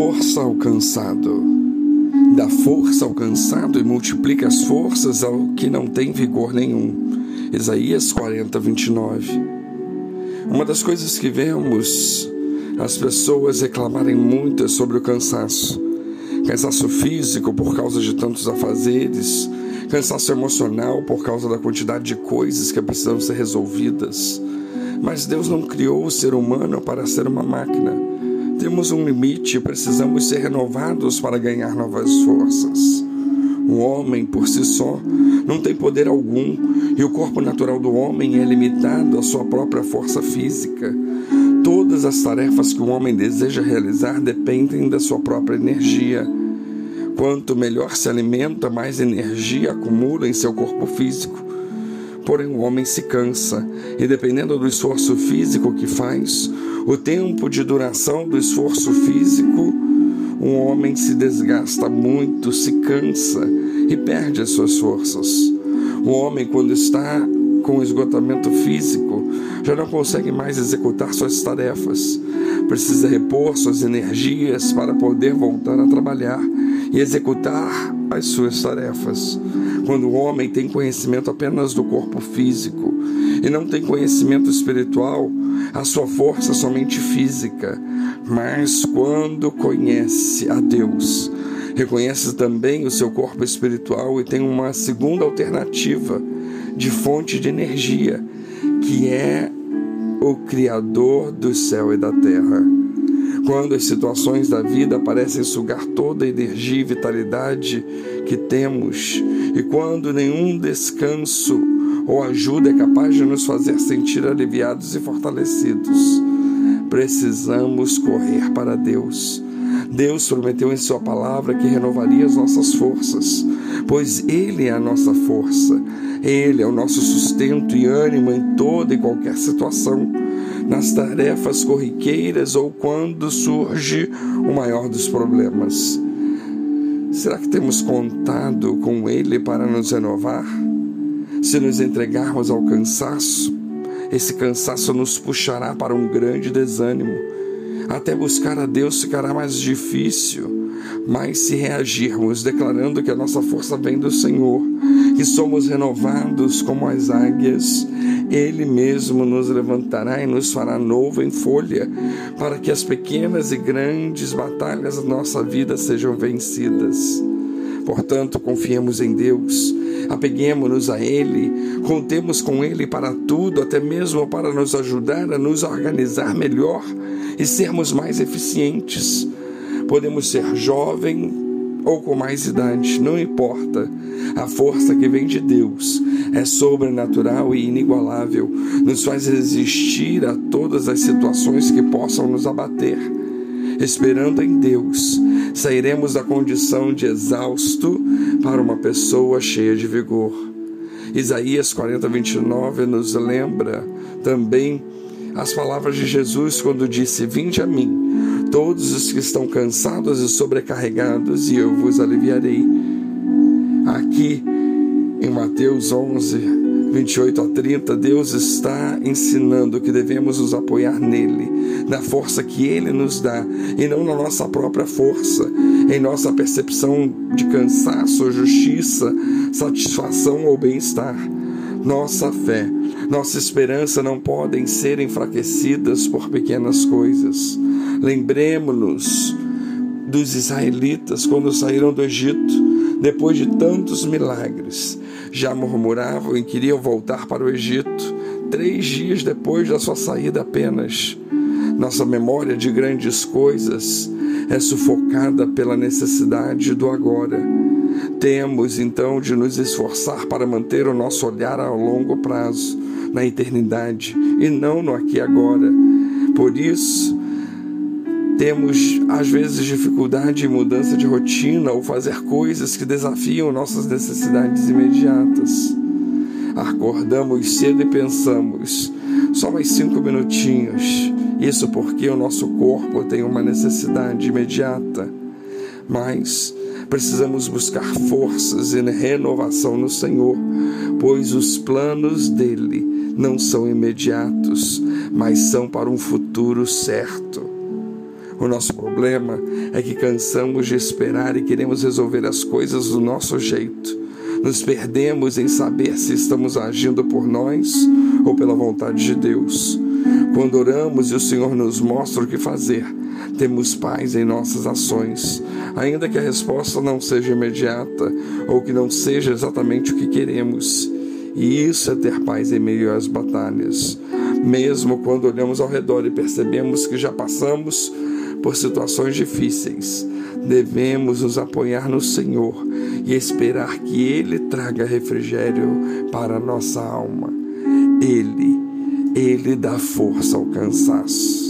força ao cansado. Dá força ao cansado e multiplica as forças ao que não tem vigor nenhum. Isaías 40, 29. Uma das coisas que vemos as pessoas reclamarem muito é sobre o cansaço. Cansaço físico por causa de tantos afazeres, cansaço emocional por causa da quantidade de coisas que precisam ser resolvidas. Mas Deus não criou o ser humano para ser uma máquina. Temos um limite e precisamos ser renovados para ganhar novas forças. O homem, por si só, não tem poder algum e o corpo natural do homem é limitado à sua própria força física. Todas as tarefas que o homem deseja realizar dependem da sua própria energia. Quanto melhor se alimenta, mais energia acumula em seu corpo físico. Porém, o homem se cansa, e dependendo do esforço físico que faz, o tempo de duração do esforço físico, um homem se desgasta muito, se cansa e perde as suas forças. O homem, quando está com esgotamento físico, já não consegue mais executar suas tarefas. Precisa repor suas energias para poder voltar a trabalhar e executar as suas tarefas. Quando o homem tem conhecimento apenas do corpo físico e não tem conhecimento espiritual, a sua força é somente física. Mas quando conhece a Deus, reconhece também o seu corpo espiritual e tem uma segunda alternativa de fonte de energia, que é o Criador do céu e da terra. Quando as situações da vida parecem sugar toda a energia e vitalidade que temos, e quando nenhum descanso ou ajuda é capaz de nos fazer sentir aliviados e fortalecidos, precisamos correr para Deus. Deus prometeu em Sua palavra que renovaria as nossas forças, pois Ele é a nossa força, Ele é o nosso sustento e ânimo em toda e qualquer situação, nas tarefas corriqueiras ou quando surge o maior dos problemas. Será que temos contado com Ele para nos renovar? Se nos entregarmos ao cansaço, esse cansaço nos puxará para um grande desânimo. Até buscar a Deus ficará mais difícil. Mas se reagirmos declarando que a nossa força vem do Senhor, que somos renovados como as águias, Ele mesmo nos levantará e nos fará novo em folha, para que as pequenas e grandes batalhas da nossa vida sejam vencidas. Portanto, confiemos em Deus apeguemos-nos a Ele, contemos com Ele para tudo, até mesmo para nos ajudar a nos organizar melhor e sermos mais eficientes. Podemos ser jovem ou com mais idade, não importa. A força que vem de Deus é sobrenatural e inigualável, nos faz resistir a todas as situações que possam nos abater. Esperando em Deus, sairemos da condição de exausto para uma pessoa cheia de vigor. Isaías 40, 29 nos lembra também as palavras de Jesus quando disse: Vinde a mim, todos os que estão cansados e sobrecarregados, e eu vos aliviarei. Aqui em Mateus 11, 28 a 30, Deus está ensinando que devemos nos apoiar nele, na força que ele nos dá, e não na nossa própria força, em nossa percepção de cansaço, justiça, satisfação ou bem-estar. Nossa fé, nossa esperança não podem ser enfraquecidas por pequenas coisas. Lembremos-nos dos israelitas quando saíram do Egito, depois de tantos milagres já murmuravam e queriam voltar para o Egito, três dias depois da sua saída apenas. Nossa memória de grandes coisas é sufocada pela necessidade do agora. Temos então de nos esforçar para manter o nosso olhar a longo prazo, na eternidade e não no aqui e agora. Por isso, temos, às vezes, dificuldade em mudança de rotina ou fazer coisas que desafiam nossas necessidades imediatas. Acordamos cedo e pensamos, só mais cinco minutinhos. Isso porque o nosso corpo tem uma necessidade imediata. Mas precisamos buscar forças e renovação no Senhor, pois os planos dele não são imediatos, mas são para um futuro certo. O nosso problema é que cansamos de esperar e queremos resolver as coisas do nosso jeito. Nos perdemos em saber se estamos agindo por nós ou pela vontade de Deus. Quando oramos e o Senhor nos mostra o que fazer, temos paz em nossas ações, ainda que a resposta não seja imediata ou que não seja exatamente o que queremos. E isso é ter paz em meio às batalhas. Mesmo quando olhamos ao redor e percebemos que já passamos por situações difíceis, devemos nos apoiar no Senhor e esperar que Ele traga refrigério para a nossa alma. Ele, Ele dá força ao cansaço.